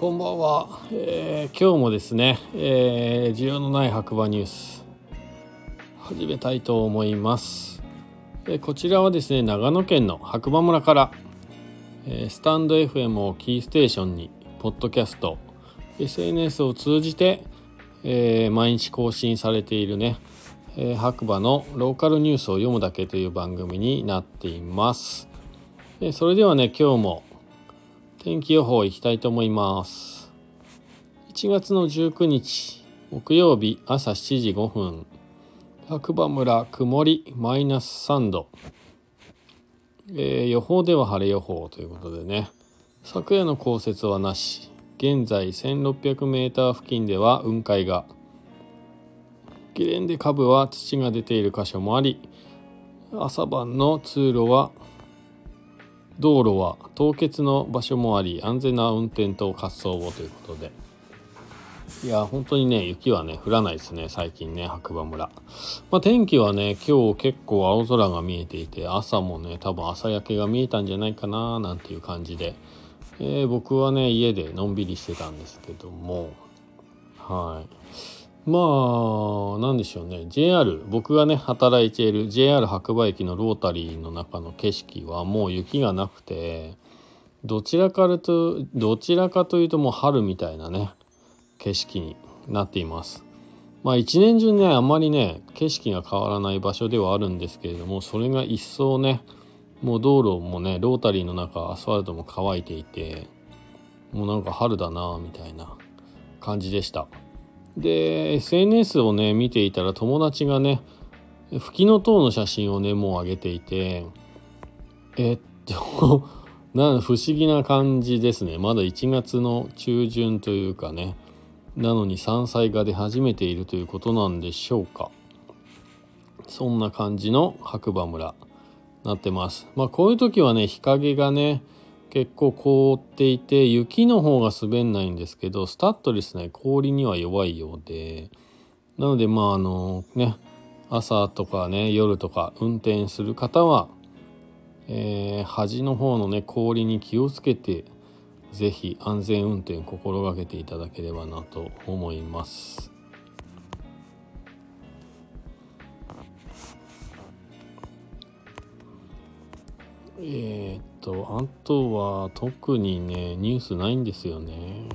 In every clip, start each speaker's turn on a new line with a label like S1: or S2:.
S1: こんばんは、えー、今日もですね、えー、需要のない白馬ニュース始めたいと思います、えー、こちらはですね長野県の白馬村から、えー、スタンド FM をキーステーションにポッドキャスト SNS を通じて、えー、毎日更新されているね、えー、白馬のローカルニュースを読むだけという番組になっています、えー、それではね今日も天気予報いきたいと思います。1月の19日木曜日朝7時5分。白馬村曇りマイナス3度、えー、予報では晴れ予報ということでね。昨夜の降雪はなし。現在 1600m 付近では雲海が。ゲレンデ下部は土が出ている箇所もあり朝晩の通路は道路は凍結の場所もあり安全な運転と滑走をということで。いや本当にね雪はね降らないですね最近ね白馬村、まあ、天気はね今日結構青空が見えていて朝もね多分朝焼けが見えたんじゃないかななんていう感じで、えー、僕はね家でのんびりしてたんですけども。はい。まあ何でしょうね JR 僕がね働いている JR 白馬駅のロータリーの中の景色はもう雪がなくてどちらかとどちらかというともう春みたいなね景色になっていますまあ一年中ねあまりね景色が変わらない場所ではあるんですけれどもそれが一層ねもう道路もねロータリーの中アスファルトも乾いていてもうなんか春だなみたいな感じでした。で SNS をね見ていたら友達がね吹きの塔の写真をねもう上げていてえっと な不思議な感じですね。まだ1月の中旬というかね。なのに山菜が出始めているということなんでしょうか。そんな感じの白馬村。なってます。まあこういう時はね日陰がね結構凍っていて雪の方が滑んないんですけどスタッドレスね氷には弱いようでなのでまああのね朝とかね夜とか運転する方は、えー、端の方のね氷に気をつけて是非安全運転心がけていただければなと思います。えー、っとあとは特にねニュースないんですよね。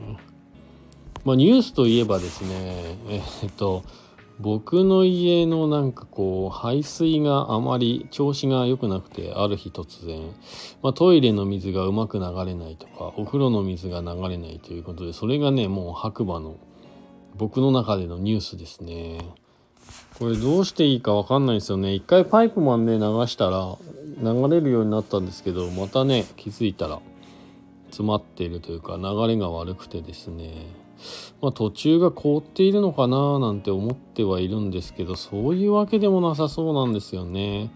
S1: まあニュースといえばですねえー、っと僕の家のなんかこう排水があまり調子が良くなくてある日突然、まあ、トイレの水がうまく流れないとかお風呂の水が流れないということでそれがねもう白馬の僕の中でのニュースですね。これどうしていいか分かんないですよね。一回パイプマンで流したら流れるようになったんですけどまたね気づいたら詰まっているというか流れが悪くてですねまあ、途中が凍っているのかななんて思ってはいるんですけどそういうわけでもなさそうなんですよね。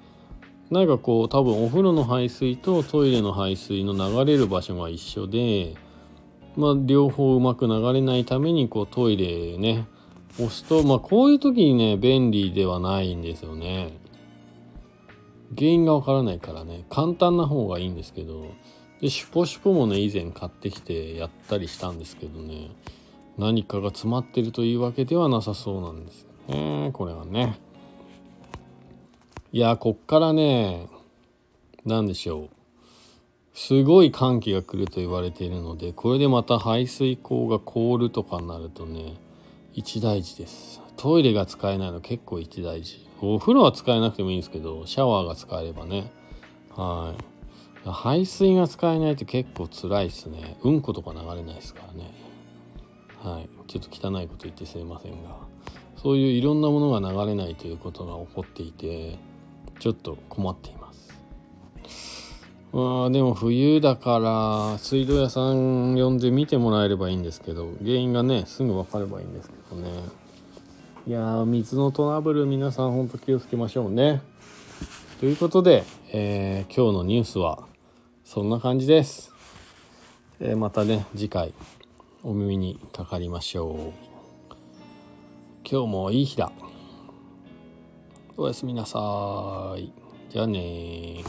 S1: なんかこう多分お風呂の排水とトイレの排水の流れる場所が一緒で、まあ、両方うまく流れないためにこうトイレね押すとまあこういう時にね便利ではないんですよね。原因がわからないからね。簡単な方がいいんですけど。でシュポシュポもね以前買ってきてやったりしたんですけどね。何かが詰まってるというわけではなさそうなんですよね。これはね。いやこっからね何でしょう。すごい寒気が来ると言われているのでこれでまた排水口が凍るとかになるとね一大事です。トイレが使えないの結構一大事。お風呂は使えなくてもいいんですけどシャワーが使えればね。はい。排水が使えないと結構辛いですね。うんことか流れないですからね。はい。ちょっと汚いこと言ってすいませんが。そういういろんなものが流れないということが起こっていてちょっと困っています。あでも冬だから水道屋さん呼んで見てもらえればいいんですけど原因がねすぐ分かればいいんですけどねいや水のトラブル皆さんほんと気をつけましょうね。ということで、えー、今日のニュースはそんな感じです。えー、またね次回お耳にかかりましょう。今日もいい日だ。おやすみなさい。じゃあね